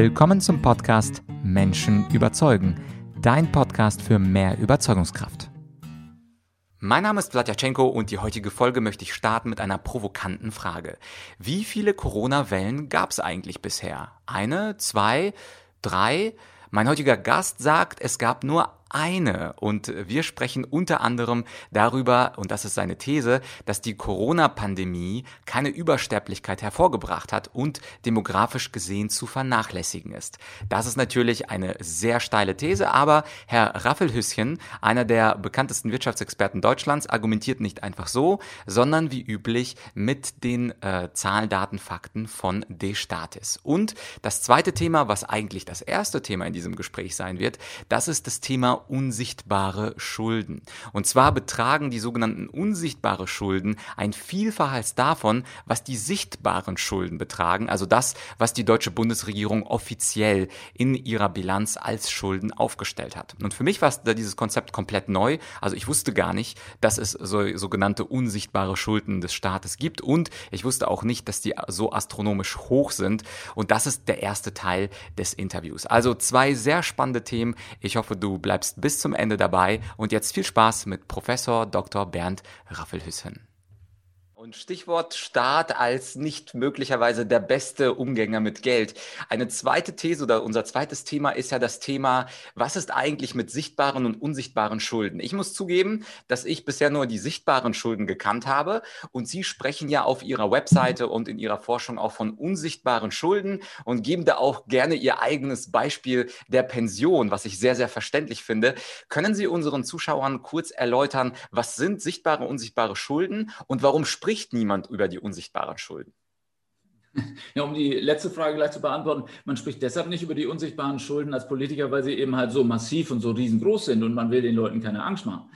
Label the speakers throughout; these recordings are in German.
Speaker 1: Willkommen zum Podcast Menschen überzeugen, dein Podcast für mehr Überzeugungskraft. Mein Name ist Vladyachenko und die heutige Folge möchte ich starten mit einer provokanten Frage. Wie viele Corona-Wellen gab es eigentlich bisher? Eine, zwei, drei? Mein heutiger Gast sagt, es gab nur eine. Und wir sprechen unter anderem darüber, und das ist seine These, dass die Corona-Pandemie keine Übersterblichkeit hervorgebracht hat und demografisch gesehen zu vernachlässigen ist. Das ist natürlich eine sehr steile These, aber Herr Raffelhüsschen, einer der bekanntesten Wirtschaftsexperten Deutschlands, argumentiert nicht einfach so, sondern wie üblich mit den äh, Zahlen, Daten, Fakten von Destatis. Und das zweite Thema, was eigentlich das erste Thema in diesem Gespräch sein wird, das ist das Thema unsichtbare Schulden. Und zwar betragen die sogenannten unsichtbare Schulden ein Vielfaches davon, was die sichtbaren Schulden betragen, also das, was die deutsche Bundesregierung offiziell in ihrer Bilanz als Schulden aufgestellt hat. Und für mich war dieses Konzept komplett neu. Also ich wusste gar nicht, dass es so, sogenannte unsichtbare Schulden des Staates gibt und ich wusste auch nicht, dass die so astronomisch hoch sind. Und das ist der erste Teil des Interviews. Also zwei sehr spannende Themen. Ich hoffe, du bleibst bleibst bis zum Ende dabei und jetzt viel Spaß mit Professor Dr. Bernd Raffelhüssen. Und Stichwort Staat als nicht möglicherweise der beste Umgänger mit Geld. Eine zweite These oder unser zweites Thema ist ja das Thema, was ist eigentlich mit sichtbaren und unsichtbaren Schulden? Ich muss zugeben, dass ich bisher nur die sichtbaren Schulden gekannt habe und Sie sprechen ja auf Ihrer Webseite und in Ihrer Forschung auch von unsichtbaren Schulden und geben da auch gerne Ihr eigenes Beispiel der Pension, was ich sehr, sehr verständlich finde. Können Sie unseren Zuschauern kurz erläutern, was sind sichtbare unsichtbare Schulden und warum sprechen spricht niemand über die unsichtbaren Schulden.
Speaker 2: Ja, um die letzte Frage gleich zu beantworten, man spricht deshalb nicht über die unsichtbaren Schulden als Politiker, weil sie eben halt so massiv und so riesengroß sind und man will den Leuten keine Angst machen.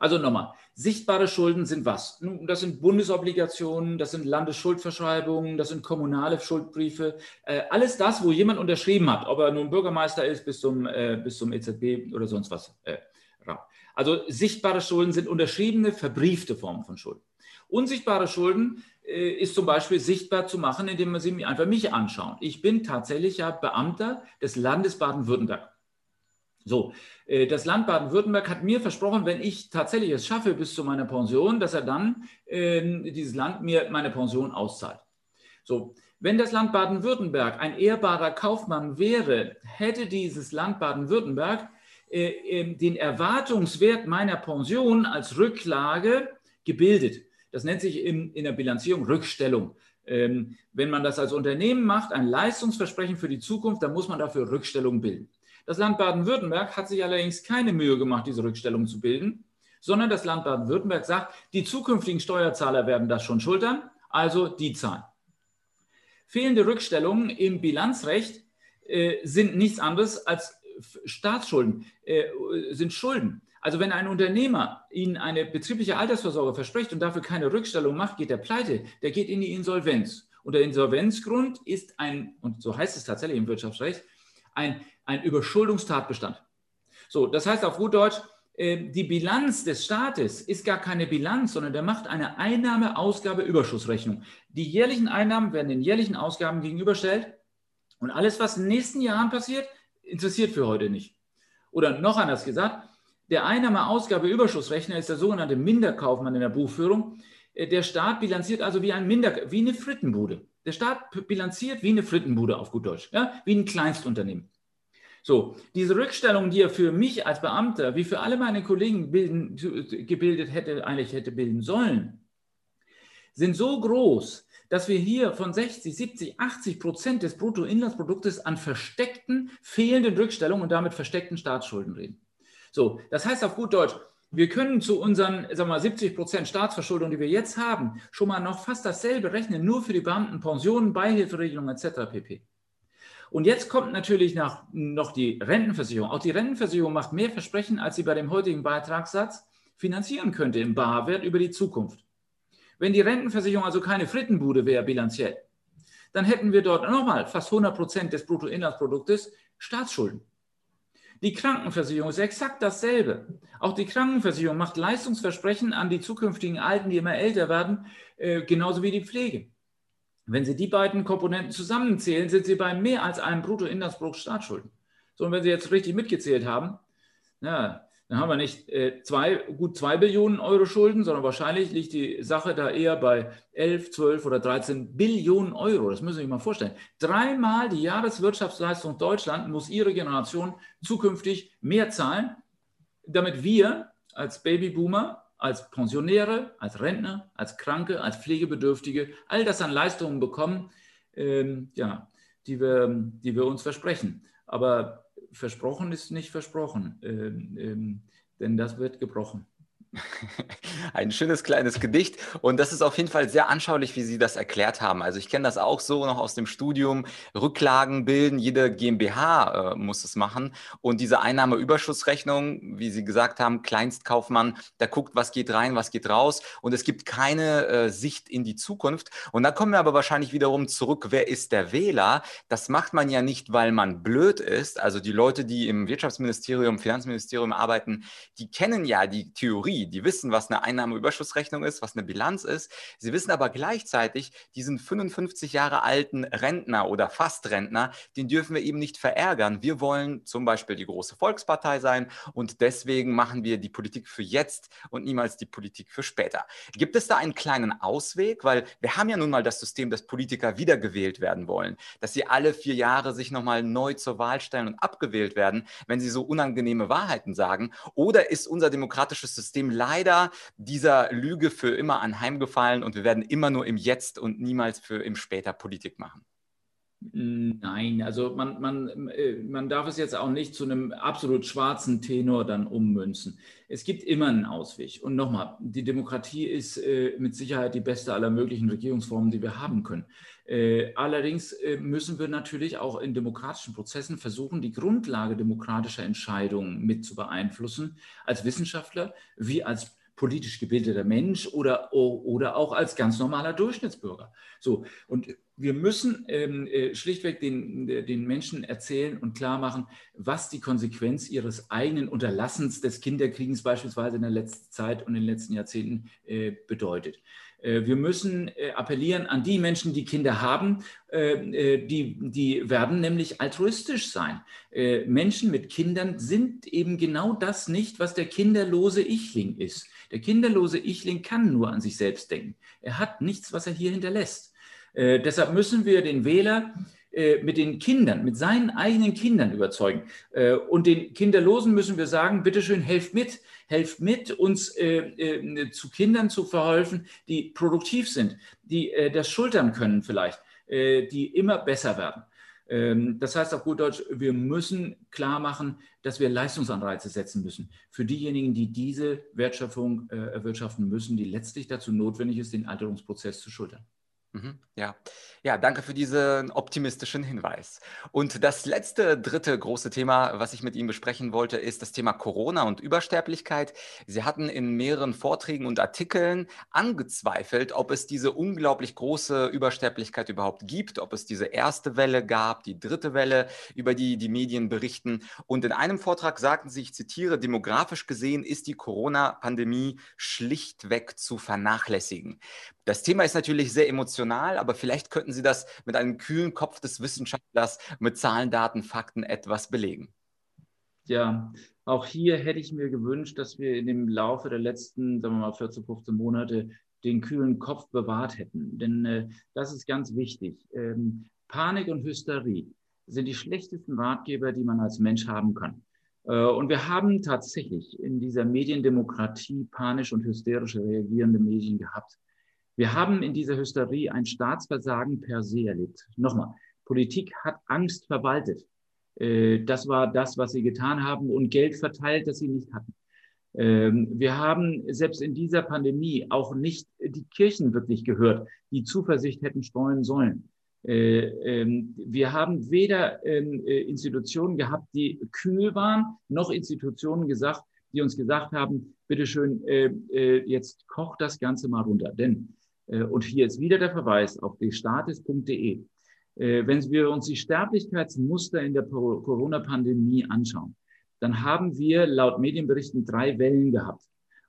Speaker 2: Also nochmal, sichtbare Schulden sind was? Das sind Bundesobligationen, das sind Landesschuldverschreibungen, das sind kommunale Schuldbriefe, äh, alles das, wo jemand unterschrieben hat, ob er nun Bürgermeister ist bis zum, äh, bis zum EZB oder sonst was. Äh, also sichtbare Schulden sind unterschriebene, verbriefte Formen von Schulden. Unsichtbare Schulden äh, ist zum Beispiel sichtbar zu machen, indem man sie einfach mich anschaut. Ich bin tatsächlich ja Beamter des Landes Baden-Württemberg. So, äh, das Land Baden-Württemberg hat mir versprochen, wenn ich tatsächlich es schaffe bis zu meiner Pension, dass er dann äh, dieses Land mir meine Pension auszahlt. So, wenn das Land Baden-Württemberg ein ehrbarer Kaufmann wäre, hätte dieses Land Baden-Württemberg äh, ähm, den Erwartungswert meiner Pension als Rücklage gebildet. Das nennt sich in, in der Bilanzierung Rückstellung. Ähm, wenn man das als Unternehmen macht, ein Leistungsversprechen für die Zukunft, dann muss man dafür Rückstellung bilden. Das Land Baden-Württemberg hat sich allerdings keine Mühe gemacht, diese Rückstellung zu bilden, sondern das Land Baden-Württemberg sagt, die zukünftigen Steuerzahler werden das schon schultern, also die zahlen. Fehlende Rückstellungen im Bilanzrecht äh, sind nichts anderes als Staatsschulden, äh, sind Schulden. Also wenn ein Unternehmer Ihnen eine betriebliche Altersvorsorge verspricht und dafür keine Rückstellung macht, geht er pleite, der geht in die Insolvenz. Und der Insolvenzgrund ist ein, und so heißt es tatsächlich im Wirtschaftsrecht, ein, ein Überschuldungstatbestand. So, das heißt auf gut Deutsch, ähm, die Bilanz des Staates ist gar keine Bilanz, sondern der macht eine Einnahme-Ausgabe-Überschussrechnung. Die jährlichen Einnahmen werden den jährlichen Ausgaben gegenüberstellt und alles, was in den nächsten Jahren passiert, interessiert für heute nicht. Oder noch anders gesagt, der Einnahme-Ausgabe-Überschussrechner ist der sogenannte Minderkaufmann in der Buchführung. Äh, der Staat bilanziert also wie, ein Minder, wie eine Frittenbude. Der Staat bilanziert wie eine Frittenbude auf gut Deutsch, ja? wie ein Kleinstunternehmen. So, diese Rückstellung, die er für mich als Beamter, wie für alle meine Kollegen bilden, gebildet hätte, eigentlich hätte bilden sollen, sind so groß, dass wir hier von 60, 70, 80 Prozent des Bruttoinlandsproduktes an versteckten, fehlenden Rückstellungen und damit versteckten Staatsschulden reden. So, das heißt auf gut Deutsch, wir können zu unseren sagen wir, 70 Prozent Staatsverschuldung, die wir jetzt haben, schon mal noch fast dasselbe rechnen, nur für die Beamten, Pensionen, Beihilferegelungen etc. pp. Und jetzt kommt natürlich nach, noch die Rentenversicherung. Auch die Rentenversicherung macht mehr Versprechen, als sie bei dem heutigen Beitragssatz finanzieren könnte im Barwert über die Zukunft. Wenn die Rentenversicherung also keine Frittenbude wäre bilanziell, dann hätten wir dort nochmal fast 100 Prozent des Bruttoinlandsproduktes Staatsschulden. Die Krankenversicherung ist exakt dasselbe. Auch die Krankenversicherung macht Leistungsversprechen an die zukünftigen Alten, die immer älter werden, äh, genauso wie die Pflege. Wenn Sie die beiden Komponenten zusammenzählen, sind Sie bei mehr als einem Bruttoinlandsprodukt Staatsschulden. So, und wenn Sie jetzt richtig mitgezählt haben, ja, dann haben wir nicht äh, zwei, gut zwei Billionen Euro Schulden, sondern wahrscheinlich liegt die Sache da eher bei 11, 12 oder 13 Billionen Euro. Das müssen Sie sich mal vorstellen. Dreimal die Jahreswirtschaftsleistung Deutschland muss Ihre Generation zukünftig mehr zahlen, damit wir als Babyboomer, als Pensionäre, als Rentner, als Kranke, als Pflegebedürftige all das an Leistungen bekommen, ähm, ja, die, wir, die wir uns versprechen. Aber versprochen ist nicht versprochen, ähm, ähm, denn das wird gebrochen.
Speaker 1: Ein schönes kleines Gedicht und das ist auf jeden Fall sehr anschaulich, wie Sie das erklärt haben. Also ich kenne das auch so noch aus dem Studium. Rücklagen bilden, jede GmbH äh, muss es machen und diese Einnahmeüberschussrechnung, wie Sie gesagt haben, Kleinstkaufmann, der guckt, was geht rein, was geht raus und es gibt keine äh, Sicht in die Zukunft. Und da kommen wir aber wahrscheinlich wiederum zurück, wer ist der Wähler? Das macht man ja nicht, weil man blöd ist. Also die Leute, die im Wirtschaftsministerium, Finanzministerium arbeiten, die kennen ja die Theorie die, wissen, was eine Einnahmeüberschussrechnung ist, was eine Bilanz ist. Sie wissen aber gleichzeitig, diesen 55 Jahre alten Rentner oder Fastrentner, den dürfen wir eben nicht verärgern. Wir wollen zum Beispiel die große Volkspartei sein und deswegen machen wir die Politik für jetzt und niemals die Politik für später. Gibt es da einen kleinen Ausweg? Weil wir haben ja nun mal das System, dass Politiker wiedergewählt werden wollen, dass sie alle vier Jahre sich nochmal neu zur Wahl stellen und abgewählt werden, wenn sie so unangenehme Wahrheiten sagen. Oder ist unser demokratisches System leider dieser Lüge für immer anheimgefallen und wir werden immer nur im Jetzt und niemals für im Später Politik machen.
Speaker 2: Nein, also man, man, äh, man darf es jetzt auch nicht zu einem absolut schwarzen Tenor dann ummünzen. Es gibt immer einen Ausweg. Und nochmal, die Demokratie ist äh, mit Sicherheit die beste aller möglichen Regierungsformen, die wir haben können. Äh, allerdings müssen wir natürlich auch in demokratischen Prozessen versuchen, die Grundlage demokratischer Entscheidungen mit zu beeinflussen, als Wissenschaftler wie als politisch gebildeter Mensch oder, oder auch als ganz normaler Durchschnittsbürger. So, und wir müssen ähm, äh, schlichtweg den, den Menschen erzählen und klar machen, was die Konsequenz ihres eigenen Unterlassens des Kinderkriegens beispielsweise in der letzten Zeit und in den letzten Jahrzehnten äh, bedeutet. Äh, wir müssen äh, appellieren an die Menschen, die Kinder haben, äh, die, die werden nämlich altruistisch sein. Menschen mit Kindern sind eben genau das nicht, was der kinderlose Ichling ist. Der kinderlose Ichling kann nur an sich selbst denken. Er hat nichts, was er hier hinterlässt. Deshalb müssen wir den Wähler mit den Kindern, mit seinen eigenen Kindern überzeugen. Und den Kinderlosen müssen wir sagen, bitteschön, helft mit helft mit, uns äh, äh, zu Kindern zu verhelfen, die produktiv sind, die äh, das schultern können vielleicht, äh, die immer besser werden. Ähm, das heißt auf gut Deutsch, wir müssen klar machen, dass wir Leistungsanreize setzen müssen für diejenigen, die diese Wertschöpfung äh, erwirtschaften müssen, die letztlich dazu notwendig ist, den Alterungsprozess zu schultern.
Speaker 1: Mhm, ja. ja, danke für diesen optimistischen Hinweis. Und das letzte, dritte große Thema, was ich mit Ihnen besprechen wollte, ist das Thema Corona und Übersterblichkeit. Sie hatten in mehreren Vorträgen und Artikeln angezweifelt, ob es diese unglaublich große Übersterblichkeit überhaupt gibt, ob es diese erste Welle gab, die dritte Welle, über die die Medien berichten. Und in einem Vortrag sagten Sie, ich zitiere, demografisch gesehen ist die Corona-Pandemie schlichtweg zu vernachlässigen. Das Thema ist natürlich sehr emotional, aber vielleicht könnten Sie das mit einem kühlen Kopf des Wissenschaftlers mit Zahlen, Daten, Fakten etwas belegen.
Speaker 2: Ja, auch hier hätte ich mir gewünscht, dass wir in dem Laufe der letzten, sagen wir mal, 14, 15 Monate den kühlen Kopf bewahrt hätten. Denn äh, das ist ganz wichtig. Ähm, Panik und Hysterie sind die schlechtesten Ratgeber, die man als Mensch haben kann. Äh, und wir haben tatsächlich in dieser Mediendemokratie panisch und hysterisch reagierende Medien gehabt. Wir haben in dieser Hysterie ein Staatsversagen per se erlebt. Nochmal, Politik hat Angst verwaltet. Äh, das war das, was sie getan haben und Geld verteilt, das sie nicht hatten. Ähm, wir haben selbst in dieser Pandemie auch nicht die Kirchen wirklich gehört, die Zuversicht hätten streuen sollen. Äh, ähm, wir haben weder ähm, äh, Institutionen gehabt, die kühl waren, noch Institutionen gesagt, die uns gesagt haben, bitteschön, jetzt kocht das Ganze mal runter. Denn und hier ist wieder der Verweis auf destatis.de. Äh, wenn wir uns die Sterblichkeitsmuster in der Corona-Pandemie anschauen, dann haben wir laut Medienberichten drei Wellen gehabt.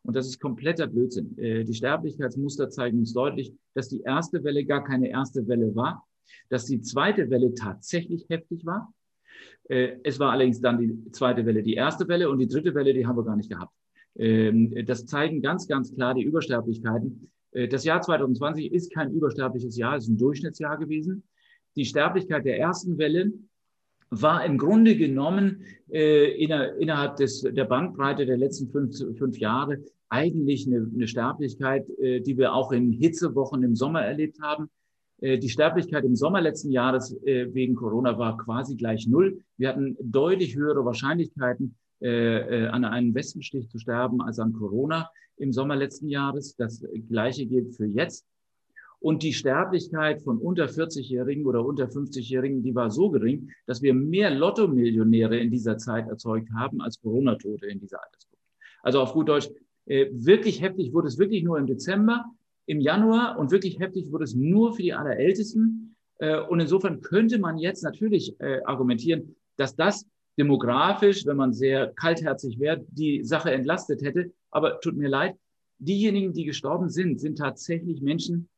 Speaker 2: Und das ist kompletter Blödsinn. Äh, die Sterblichkeitsmuster zeigen uns deutlich, dass die erste Welle gar keine erste Welle war, dass die zweite Welle tatsächlich heftig war. Äh, es war allerdings dann die zweite Welle die erste Welle und die dritte Welle, die haben wir gar nicht gehabt. Ähm, das zeigen ganz, ganz klar die Übersterblichkeiten. Äh, das Jahr 2020 ist kein übersterbliches Jahr, es ist ein Durchschnittsjahr gewesen. Die Sterblichkeit der ersten Welle war im Grunde genommen äh, innerhalb des, der Bandbreite der letzten fünf, fünf Jahre eigentlich eine, eine Sterblichkeit, äh, die wir auch in Hitzewochen im Sommer erlebt haben. Äh, die Sterblichkeit im Sommer letzten Jahres äh, wegen Corona war quasi gleich null. Wir hatten deutlich höhere Wahrscheinlichkeiten, äh, äh, an einem Westenstich zu sterben als an Corona im Sommer letzten Jahres. Das Gleiche gilt für jetzt. Und die Sterblichkeit von unter 40-Jährigen oder unter 50-Jährigen, die war so gering, dass wir mehr Lotto-Millionäre in dieser Zeit erzeugt haben als Corona-Tote in dieser Altersgruppe. Also auf gut Deutsch, äh, wirklich heftig wurde es wirklich nur im Dezember, im Januar und wirklich heftig wurde es nur für die Allerältesten. Äh, und insofern könnte man jetzt natürlich argumentieren, dass das demografisch, wenn man sehr kaltherzig wäre, die Sache entlastet hätte. Aber tut mir leid, diejenigen, die gestorben sind, sind tatsächlich Menschen,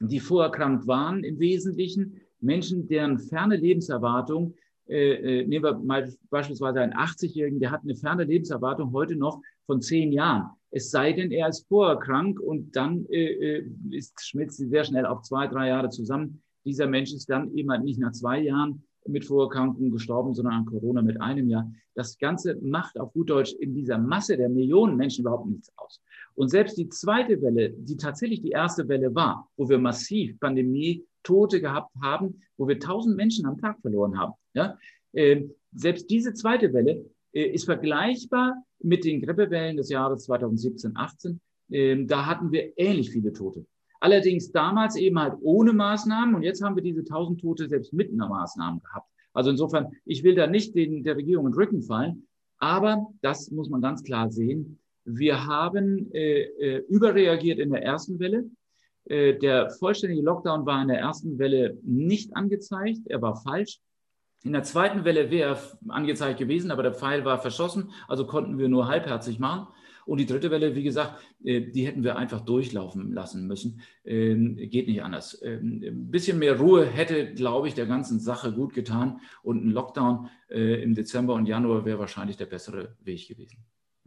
Speaker 2: die vorerkrankt waren im Wesentlichen, Menschen, deren ferne Lebenserwartung, äh, äh nehmen wir mal beispielsweise einen 80-Jährigen, der hat eine ferne Lebenserwartung heute noch von zehn Jahren. Es sei denn, er ist vorerkrankt und dann äh, äh ist, schmilzt sie sehr schnell auf zwei, drei Jahre zusammen. Dieser Mensch ist dann eben nicht nach zwei Jahren mit Vorerkrankungen gestorben, sondern an Corona mit einem Jahr. Das Ganze macht auf gut Deutsch in dieser Masse der Millionen Menschen überhaupt nichts aus. Und selbst die zweite Welle, die tatsächlich die erste Welle war, wo wir massiv Pandemie, Tote gehabt haben, wo wir tausend Menschen am Tag verloren haben, ja, äh, selbst diese zweite Welle äh, ist vergleichbar mit den Grippewellen des Jahres 2017, 18. Äh, da hatten wir ähnlich viele Tote. Allerdings damals eben halt ohne Maßnahmen und jetzt haben wir diese 1000 Tote selbst mit einer Maßnahmen gehabt. Also insofern, ich will da nicht den, der Regierung in den Rücken fallen, aber das muss man ganz klar sehen. Wir haben äh, äh, überreagiert in der ersten Welle. Äh, der vollständige Lockdown war in der ersten Welle nicht angezeigt. Er war falsch. In der zweiten Welle wäre er angezeigt gewesen, aber der Pfeil war verschossen, also konnten wir nur halbherzig machen. Und die dritte Welle, wie gesagt, äh, die hätten wir einfach durchlaufen lassen müssen. Ähm, geht nicht anders. Ähm, ein bisschen mehr Ruhe hätte, glaube ich, der ganzen Sache gut getan. Und ein Lockdown äh, im Dezember und Januar wäre wahrscheinlich der bessere Weg gewesen.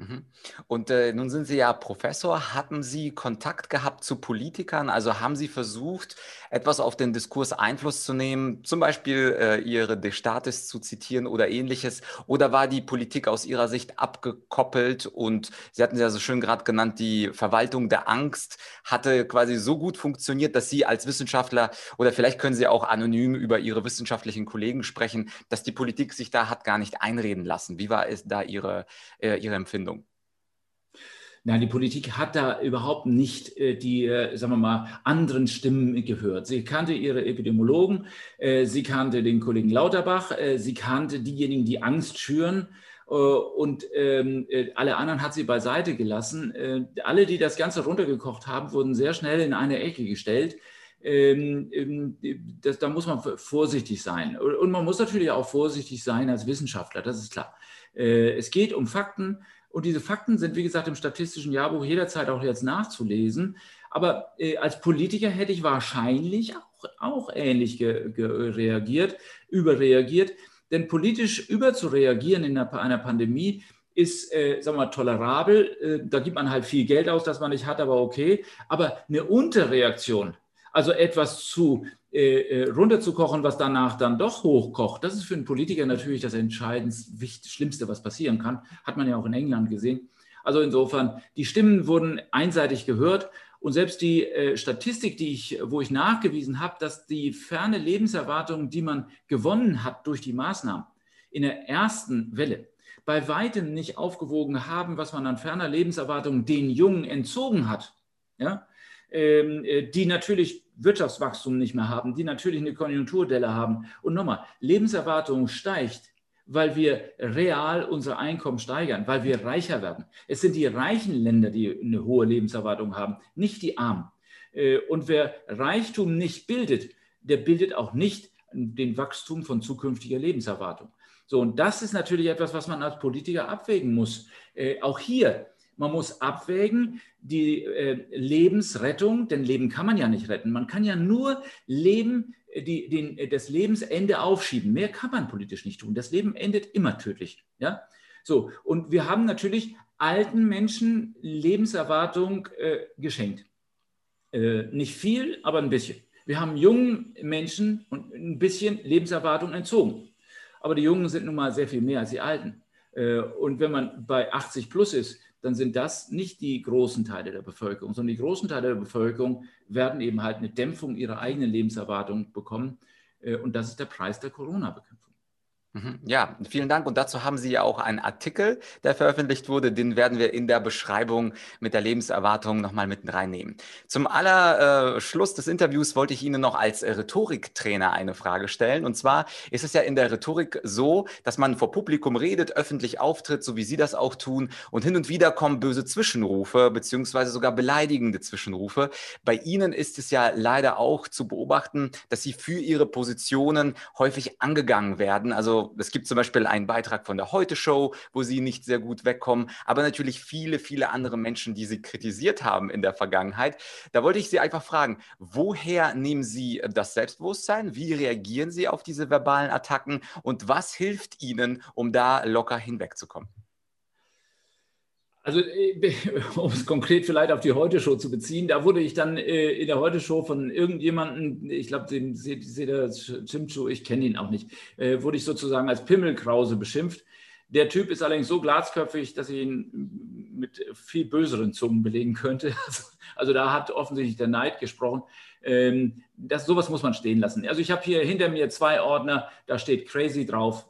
Speaker 1: Mhm. Und äh, nun sind Sie ja Professor. Hatten Sie Kontakt gehabt zu Politikern? Also haben Sie versucht, etwas auf den Diskurs Einfluss zu nehmen, zum Beispiel äh, Ihre De Statis zu zitieren oder ähnliches? Oder war die Politik aus Ihrer Sicht abgekoppelt? Und Sie hatten es ja so schön gerade genannt, die Verwaltung der Angst hatte quasi so gut funktioniert, dass Sie als Wissenschaftler oder vielleicht können Sie auch anonym über Ihre wissenschaftlichen Kollegen sprechen, dass die Politik sich da hat gar nicht einreden lassen. Wie war es da Ihre, äh, Ihre Empfindung?
Speaker 2: Nein, die Politik hat da überhaupt nicht äh, die, äh, sagen wir mal, anderen Stimmen gehört. Sie kannte ihre Epidemiologen, äh, sie kannte den Kollegen Lauterbach, sie kannte diejenigen, die Angst schüren. Und ähm, äh, alle anderen hat sie beiseite gelassen. alle, die das Ganze runtergekocht haben, wurden sehr schnell in eine Ecke gestellt. Ähm, ähm, das, da muss man vorsichtig sein. Und man muss natürlich auch vorsichtig sein als Wissenschaftler, das ist klar. Es geht um Fakten und diese Fakten sind, wie gesagt, im statistischen Jahrbuch jederzeit auch jetzt nachzulesen. Aber äh, als Politiker hätte ich wahrscheinlich auch, auch ähnlich reagiert, überreagiert. Denn politisch überzureagieren in einer, einer Pandemie ist, äh, sagen wir mal, tolerabel. Äh, da gibt man halt viel Geld aus, das man nicht hat, aber okay. Aber eine Unterreaktion, also etwas zu äh, äh, runterzukochen, was danach dann doch hochkocht, das ist für einen Politiker natürlich das entscheidend Schlimmste, was passieren kann. Hat man ja auch in England gesehen. Also insofern, die Stimmen wurden einseitig gehört. Und selbst die äh, Statistik, die ich, wo ich nachgewiesen habe, dass die ferne Lebenserwartung, die man gewonnen hat durch die Maßnahmen in der ersten Welle, bei weitem nicht aufgewogen haben, was man an ferner Lebenserwartung den Jungen entzogen hat. Ja? Ähm, äh, die natürlich Wirtschaftswachstum nicht mehr haben, die natürlich eine Konjunkturdelle haben. Und nochmal, Lebenserwartung steigt, weil wir real unsere Einkommen steigern, weil wir reicher werden. Es sind die reichen Länder, die eine hohe Lebenserwartung haben, nicht die armen. Äh, und wer Reichtum nicht bildet, der bildet auch nicht den Wachstum von zukünftiger Lebenserwartung. So, und das ist natürlich etwas, was man als Politiker abwägen muss. Äh, auch hier man muss abwägen, die äh, Lebensrettung, denn Leben kann man ja nicht retten. Man kann ja nur Leben, äh, die, den, äh, das Lebensende aufschieben. Mehr kann man politisch nicht tun. Das Leben endet immer tödlich. Ja? So, und wir haben natürlich alten Menschen Lebenserwartung äh, geschenkt. Äh, nicht viel, aber ein bisschen. Wir haben jungen Menschen ein bisschen Lebenserwartung entzogen. Aber die Jungen sind nun mal sehr viel mehr als die Alten. Äh, und wenn man bei 80 plus ist, dann sind das nicht die großen Teile der Bevölkerung, sondern die großen Teile der Bevölkerung werden eben halt eine Dämpfung ihrer eigenen Lebenserwartung bekommen. Äh, und das ist der Preis der Corona-Bekämpfung.
Speaker 1: Mhm. Ja, vielen Dank. Und dazu haben Sie ja auch einen Artikel, der veröffentlicht wurde. Den werden wir in der Beschreibung mit der Lebenserwartung nochmal mit reinnehmen. Zum aller äh, Schluss des Interviews wollte ich Ihnen noch als Rhetoriktrainer eine Frage stellen. Und zwar ist es ja in der Rhetorik so, dass man vor Publikum redet, öffentlich auftritt, so wie Sie das auch tun. Und hin und wieder kommen böse Zwischenrufe, beziehungsweise sogar beleidigende Zwischenrufe. Bei Ihnen ist es ja leider auch zu beobachten, dass Sie für Ihre Positionen häufig angegangen werden. Also es gibt zum Beispiel einen Beitrag von der Heute-Show, wo sie nicht sehr gut wegkommen, aber natürlich viele, viele andere Menschen, die sie kritisiert haben in der Vergangenheit. Da wollte ich Sie einfach fragen, woher nehmen Sie das Selbstbewusstsein? Wie reagieren Sie auf diese verbalen Attacken? Und was hilft Ihnen, um da locker hinwegzukommen?
Speaker 2: Also, äh, um es konkret vielleicht auf die Heute-Show zu beziehen, da wurde ich dann äh, in der Heute-Show von irgendjemandem, ich glaube, den Seda Chimchu, ich kenne ihn auch nicht, äh, wurde ich sozusagen als Pimmelkrause beschimpft. Der Typ ist allerdings so glatzköpfig, dass ich ihn mit viel böseren Zungen belegen könnte. Also da hat offensichtlich der Neid gesprochen. Ähm, das, sowas muss man stehen lassen. Also ich habe hier hinter mir zwei Ordner, da steht Crazy drauf,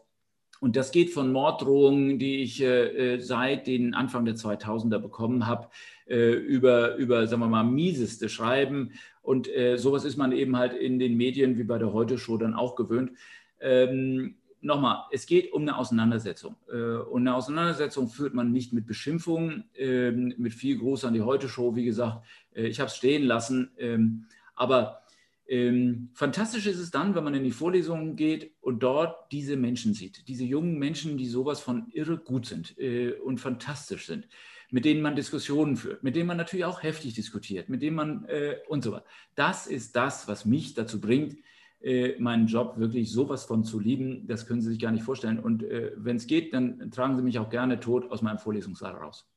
Speaker 2: und das geht von Morddrohungen, die ich äh, äh seit den Anfang der 2000er bekommen habe, äh, über, über, sagen wir mal, mieseste Schreiben. Und äh, sowas ist man eben halt in den Medien wie bei der Heute-Show dann auch gewöhnt. Ähm, Nochmal, es geht um eine Auseinandersetzung. Äh, und eine Auseinandersetzung führt man nicht mit Beschimpfungen, ähm, mit viel Gruß an die Heute-Show. Wie gesagt, äh, ich habe es stehen lassen. Ähm, aber ähm, fantastisch ist es dann, wenn man in die Vorlesungen geht und dort diese Menschen sieht, diese jungen Menschen, die sowas von irre gut sind äh, und fantastisch sind, mit denen man Diskussionen führt, mit denen man natürlich auch heftig diskutiert, mit denen man äh, und so weiter. Das ist das, was mich dazu bringt, äh, meinen Job wirklich sowas von zu lieben. Das können Sie sich gar nicht vorstellen. Und äh, wenn es geht, dann tragen Sie mich auch gerne tot aus meinem Vorlesungssaal raus.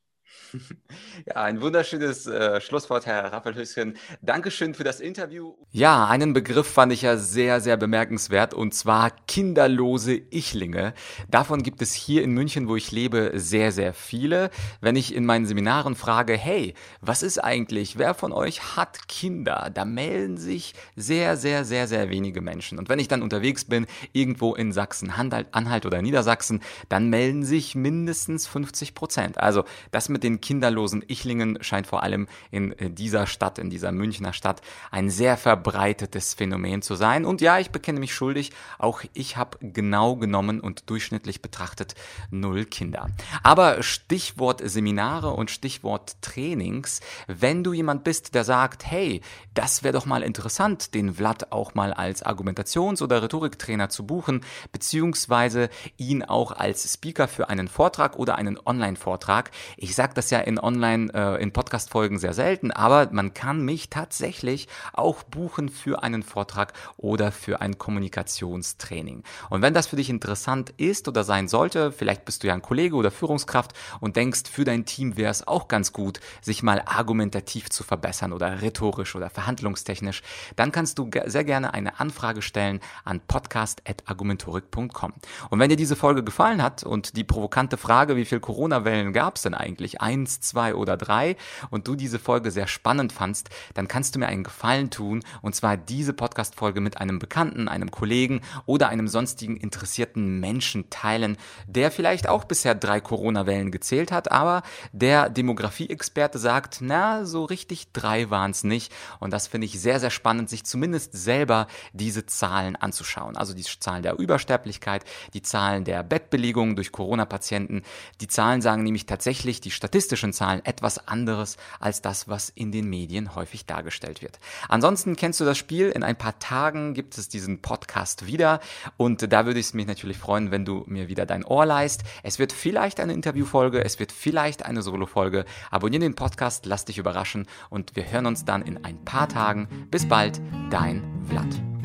Speaker 1: Ja, ein wunderschönes äh, Schlusswort, Herr Rappelhöschen. Dankeschön für das Interview. Ja, einen Begriff fand ich ja sehr, sehr bemerkenswert und zwar kinderlose Ichlinge. Davon gibt es hier in München, wo ich lebe, sehr, sehr viele. Wenn ich in meinen Seminaren frage, hey, was ist eigentlich, wer von euch hat Kinder? Da melden sich sehr, sehr, sehr, sehr wenige Menschen. Und wenn ich dann unterwegs bin, irgendwo in Sachsen, Anhalt oder Niedersachsen, dann melden sich mindestens 50 Prozent. Also das mit den kinderlosen Ichlingen scheint vor allem in äh, dieser Stadt, in dieser Münchner Stadt, ein sehr verbreitetes Phänomen zu sein. Und ja, ich bekenne mich schuldig, auch ich habe genau genommen und durchschnittlich betrachtet null Kinder. Aber Stichwort Seminare und Stichwort Trainings, wenn du jemand bist, der sagt, hey, das wäre doch mal interessant, den Vlad auch mal als Argumentations- oder Rhetoriktrainer zu buchen, beziehungsweise ihn auch als Speaker für einen Vortrag oder einen Online-Vortrag. Ich sage das ja in Online, äh, in Podcast-Folgen sehr selten, aber man kann mich tatsächlich auch buchen für einen Vortrag oder für ein Kommunikationstraining. Und wenn das für dich interessant ist oder sein sollte, vielleicht bist du ja ein Kollege oder Führungskraft und denkst, für dein Team wäre es auch ganz gut, sich mal argumentativ zu verbessern oder rhetorisch oder verhandlungstechnisch, dann kannst du sehr gerne eine Anfrage stellen an podcast.argumentorik.com. Und wenn dir diese Folge gefallen hat und die provokante Frage, wie viel Corona-Wellen gab es denn eigentlich, eins, zwei oder drei und du diese Folge sehr spannend fandst, dann kannst du mir einen Gefallen tun und zwar diese Podcast-Folge mit einem Bekannten, einem Kollegen oder einem sonstigen interessierten Menschen teilen, der vielleicht auch bisher drei Corona-Wellen gezählt hat, aber der Demografie-Experte sagt, na, so richtig drei waren es nicht. Und das finde ich sehr, sehr spannend, sich zumindest selber diese Zahlen anzuschauen. Also die Zahlen der Übersterblichkeit, die Zahlen der Bettbelegung durch Corona-Patienten. Die Zahlen sagen nämlich tatsächlich, die Statistik statistischen Zahlen etwas anderes als das, was in den Medien häufig dargestellt wird. Ansonsten kennst du das Spiel. In ein paar Tagen gibt es diesen Podcast wieder und da würde ich mich natürlich freuen, wenn du mir wieder dein Ohr leist. Es wird vielleicht eine Interviewfolge, es wird vielleicht eine Solo-Folge. Abonniere den Podcast, lass dich überraschen und wir hören uns dann in ein paar Tagen. Bis bald, dein Vlad.